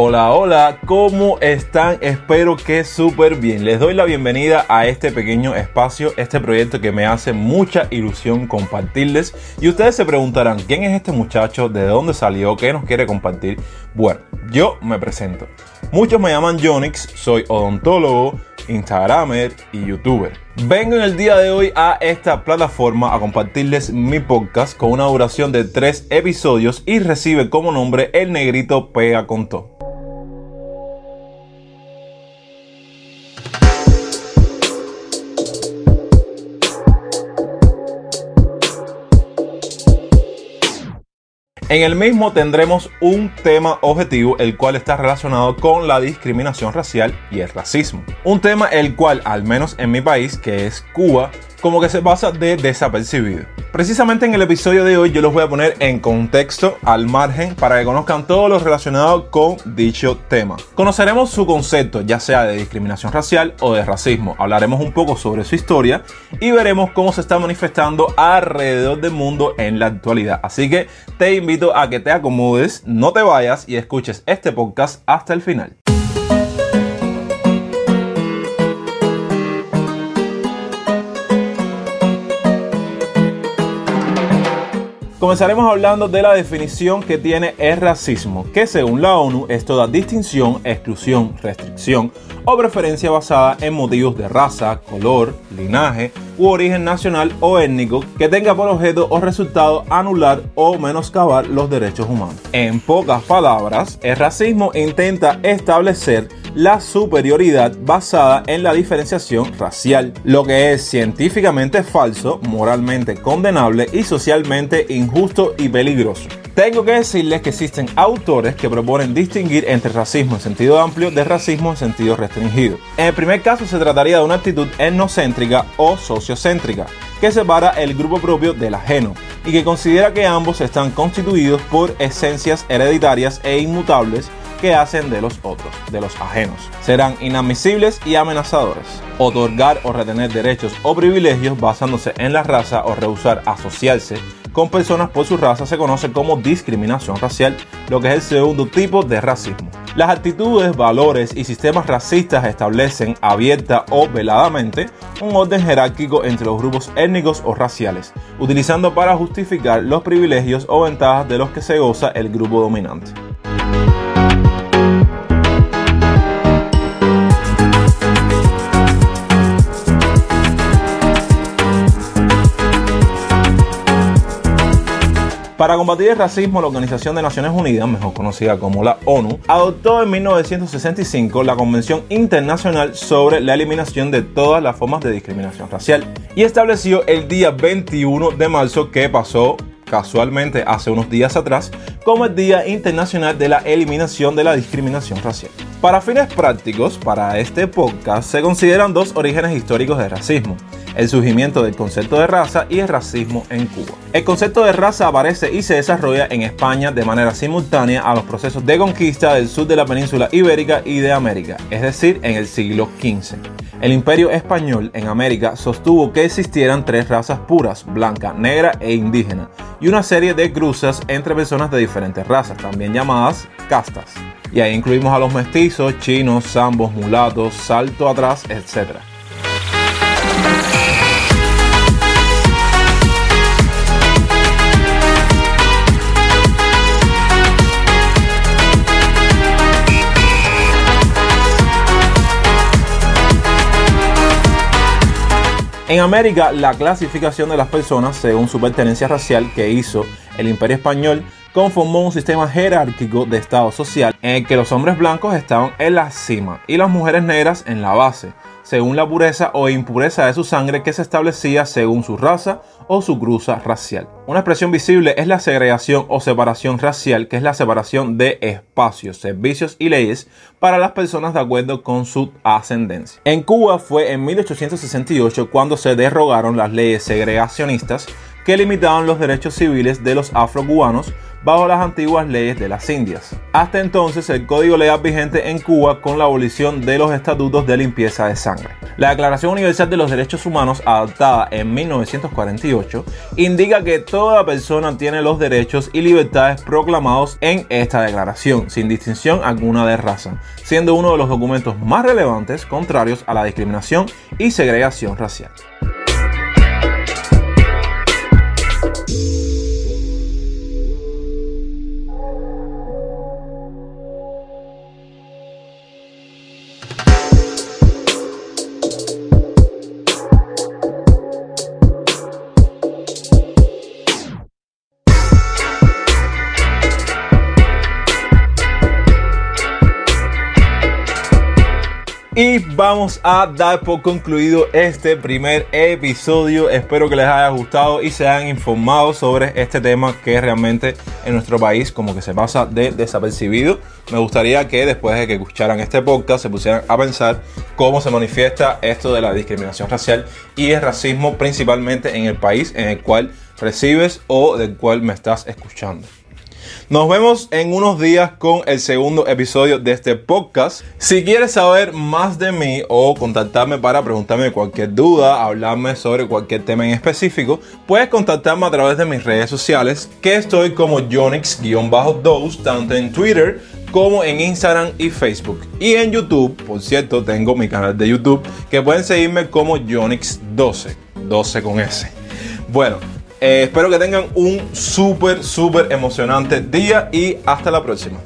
Hola, hola, ¿cómo están? Espero que súper bien. Les doy la bienvenida a este pequeño espacio, este proyecto que me hace mucha ilusión compartirles. Y ustedes se preguntarán, ¿quién es este muchacho? ¿De dónde salió? ¿Qué nos quiere compartir? Bueno, yo me presento. Muchos me llaman Jonix, soy odontólogo, instagramer y youtuber. Vengo en el día de hoy a esta plataforma a compartirles mi podcast con una duración de tres episodios y recibe como nombre El Negrito Pega con En el mismo tendremos un tema objetivo el cual está relacionado con la discriminación racial y el racismo. Un tema el cual, al menos en mi país, que es Cuba, como que se pasa de desapercibido. Precisamente en el episodio de hoy yo los voy a poner en contexto al margen para que conozcan todo lo relacionado con dicho tema. Conoceremos su concepto, ya sea de discriminación racial o de racismo. Hablaremos un poco sobre su historia y veremos cómo se está manifestando alrededor del mundo en la actualidad. Así que te invito a que te acomodes, no te vayas y escuches este podcast hasta el final. Comenzaremos hablando de la definición que tiene el racismo, que según la ONU es toda distinción, exclusión, restricción o preferencia basada en motivos de raza, color, linaje u origen nacional o étnico que tenga por objeto o resultado anular o menoscabar los derechos humanos. En pocas palabras, el racismo intenta establecer la superioridad basada en la diferenciación racial, lo que es científicamente falso, moralmente condenable y socialmente injusto y peligroso. Tengo que decirles que existen autores que proponen distinguir entre racismo en sentido amplio de racismo en sentido restringido. En el primer caso se trataría de una actitud etnocéntrica o que separa el grupo propio del ajeno y que considera que ambos están constituidos por esencias hereditarias e inmutables que hacen de los otros, de los ajenos. Serán inadmisibles y amenazadores. Otorgar o retener derechos o privilegios basándose en la raza o rehusar asociarse con personas por su raza se conoce como discriminación racial, lo que es el segundo tipo de racismo. Las actitudes, valores y sistemas racistas establecen abierta o veladamente un orden jerárquico entre los grupos étnicos o raciales, utilizando para justificar los privilegios o ventajas de los que se goza el grupo dominante. Para combatir el racismo, la Organización de Naciones Unidas, mejor conocida como la ONU, adoptó en 1965 la Convención Internacional sobre la Eliminación de todas las formas de discriminación racial y estableció el día 21 de marzo que pasó casualmente hace unos días atrás como el Día Internacional de la Eliminación de la Discriminación Racial. Para fines prácticos, para este podcast se consideran dos orígenes históricos de racismo el surgimiento del concepto de raza y el racismo en Cuba. El concepto de raza aparece y se desarrolla en España de manera simultánea a los procesos de conquista del sur de la península ibérica y de América, es decir, en el siglo XV. El imperio español en América sostuvo que existieran tres razas puras, blanca, negra e indígena, y una serie de cruzas entre personas de diferentes razas, también llamadas castas. Y ahí incluimos a los mestizos, chinos, zambos, mulatos, salto atrás, etc. En América, la clasificación de las personas según su pertenencia racial que hizo el Imperio Español conformó un sistema jerárquico de estado social en el que los hombres blancos estaban en la cima y las mujeres negras en la base, según la pureza o impureza de su sangre que se establecía según su raza o su cruza racial. Una expresión visible es la segregación o separación racial, que es la separación de espacios, servicios y leyes para las personas de acuerdo con su ascendencia. En Cuba fue en 1868 cuando se derrogaron las leyes segregacionistas que limitaban los derechos civiles de los afrocubanos bajo las antiguas leyes de las Indias. Hasta entonces el código legal vigente en Cuba con la abolición de los estatutos de limpieza de sangre. La Declaración Universal de los Derechos Humanos, adoptada en 1948, indica que toda persona tiene los derechos y libertades proclamados en esta declaración, sin distinción alguna de raza, siendo uno de los documentos más relevantes contrarios a la discriminación y segregación racial. Y vamos a dar por concluido este primer episodio. Espero que les haya gustado y se hayan informado sobre este tema que realmente en nuestro país como que se pasa de desapercibido. Me gustaría que después de que escucharan este podcast se pusieran a pensar cómo se manifiesta esto de la discriminación racial y el racismo principalmente en el país en el cual recibes o del cual me estás escuchando. Nos vemos en unos días con el segundo episodio de este podcast. Si quieres saber más de mí o contactarme para preguntarme cualquier duda, hablarme sobre cualquier tema en específico, puedes contactarme a través de mis redes sociales, que estoy como Jonix-2, tanto en Twitter como en Instagram y Facebook. Y en YouTube, por cierto, tengo mi canal de YouTube, que pueden seguirme como Jonix12, 12 con S. Bueno, eh, espero que tengan un súper, súper emocionante día y hasta la próxima.